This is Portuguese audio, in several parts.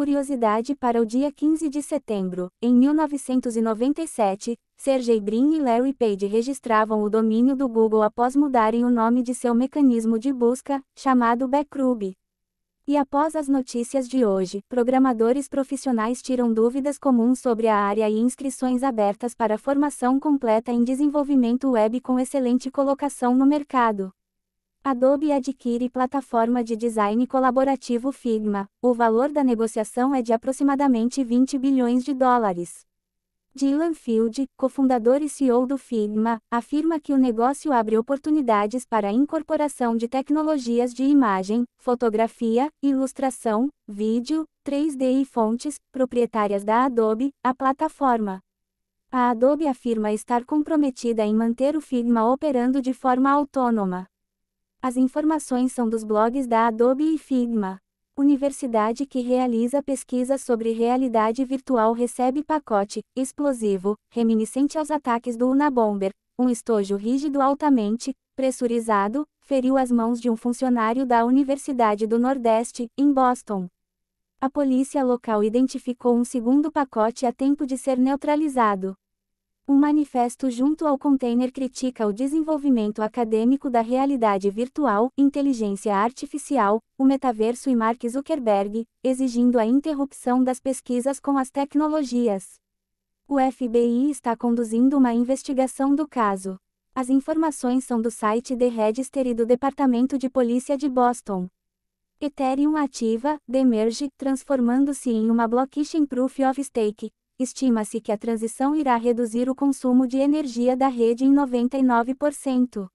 curiosidade para o dia 15 de setembro, em 1997, Sergey Brin e Larry Page registravam o domínio do Google após mudarem o nome de seu mecanismo de busca, chamado Backrub. E após as notícias de hoje, programadores profissionais tiram dúvidas comuns sobre a área e inscrições abertas para formação completa em desenvolvimento web com excelente colocação no mercado. Adobe adquire plataforma de design colaborativo Figma. O valor da negociação é de aproximadamente 20 bilhões de dólares. Dylan Field, cofundador e CEO do Figma, afirma que o negócio abre oportunidades para a incorporação de tecnologias de imagem, fotografia, ilustração, vídeo, 3D e fontes, proprietárias da Adobe, a plataforma. A Adobe afirma estar comprometida em manter o Figma operando de forma autônoma. As informações são dos blogs da Adobe e Figma. Universidade que realiza pesquisas sobre realidade virtual recebe pacote explosivo, reminiscente aos ataques do Unabomber. Um estojo rígido altamente pressurizado feriu as mãos de um funcionário da Universidade do Nordeste, em Boston. A polícia local identificou um segundo pacote a tempo de ser neutralizado. Um manifesto junto ao container critica o desenvolvimento acadêmico da realidade virtual, inteligência artificial, o metaverso e Mark Zuckerberg, exigindo a interrupção das pesquisas com as tecnologias. O FBI está conduzindo uma investigação do caso. As informações são do site The Register e do Departamento de Polícia de Boston. Ethereum ativa, demerge, transformando-se em uma blockchain proof of stake, estima-se que a transição irá reduzir o consumo de energia da rede em 99%.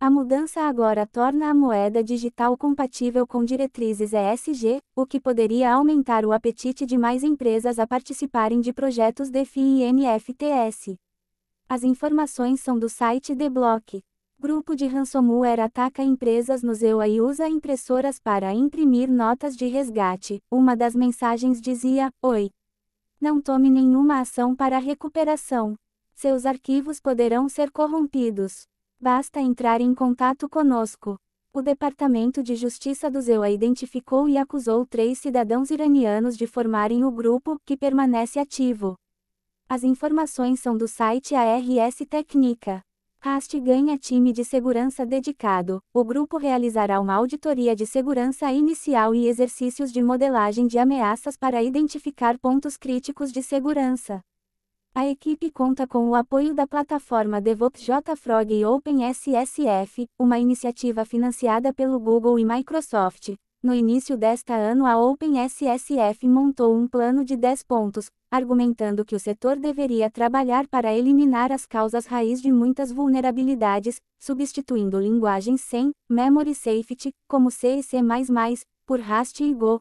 A mudança agora torna a moeda digital compatível com diretrizes ESG, o que poderia aumentar o apetite de mais empresas a participarem de projetos DeFi e NFTs. As informações são do site The Block. Grupo de ransomware ataca empresas no ZEUA e usa impressoras para imprimir notas de resgate. Uma das mensagens dizia: Oi, não tome nenhuma ação para recuperação. Seus arquivos poderão ser corrompidos. Basta entrar em contato conosco. O Departamento de Justiça do ZEUA identificou e acusou três cidadãos iranianos de formarem o grupo, que permanece ativo. As informações são do site ARS Técnica. Rast ganha time de segurança dedicado. O grupo realizará uma auditoria de segurança inicial e exercícios de modelagem de ameaças para identificar pontos críticos de segurança. A equipe conta com o apoio da plataforma DevOps JFrog e OpenSSF, uma iniciativa financiada pelo Google e Microsoft, no início desta ano, a OpenSSF montou um plano de 10 pontos, argumentando que o setor deveria trabalhar para eliminar as causas raiz de muitas vulnerabilidades, substituindo linguagens sem memory safety, como C e C++, por Rust e Go.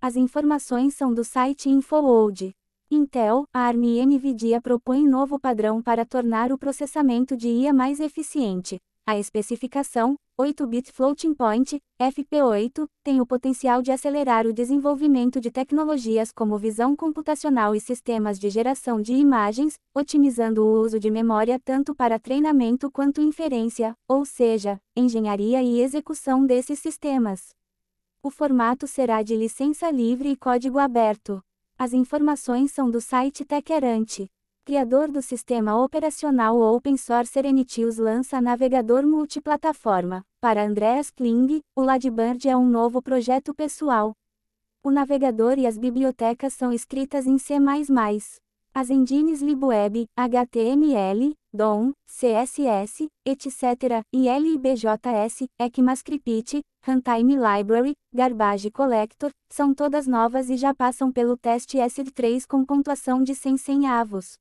As informações são do site InfoWorld. Intel, ARM e NVIDIA propõem novo padrão para tornar o processamento de IA mais eficiente. A especificação, 8-bit floating point, FP8, tem o potencial de acelerar o desenvolvimento de tecnologias como visão computacional e sistemas de geração de imagens, otimizando o uso de memória tanto para treinamento quanto inferência, ou seja, engenharia e execução desses sistemas. O formato será de licença livre e código aberto. As informações são do site Techerante criador do sistema operacional open source Serenitius lança navegador multiplataforma. Para Andreas Kling, o Ladybird é um novo projeto pessoal. O navegador e as bibliotecas são escritas em C++. As engines LibWeb, HTML, DOM, CSS, etc., e LibJS, ECMAScript, Runtime Library, Garbage Collector, são todas novas e já passam pelo teste ESD3 com pontuação de 100 centavos.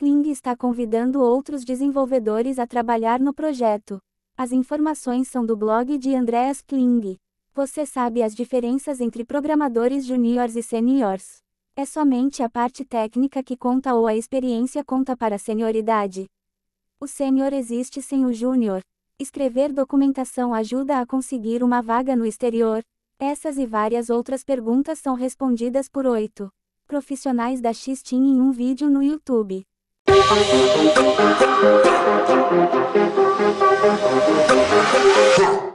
Kling está convidando outros desenvolvedores a trabalhar no projeto. As informações são do blog de Andreas Kling. Você sabe as diferenças entre programadores juniors e seniors. É somente a parte técnica que conta ou a experiência conta para a senioridade. O sênior existe sem o júnior. Escrever documentação ajuda a conseguir uma vaga no exterior. Essas e várias outras perguntas são respondidas por oito profissionais da X-Team em um vídeo no YouTube. Yeah.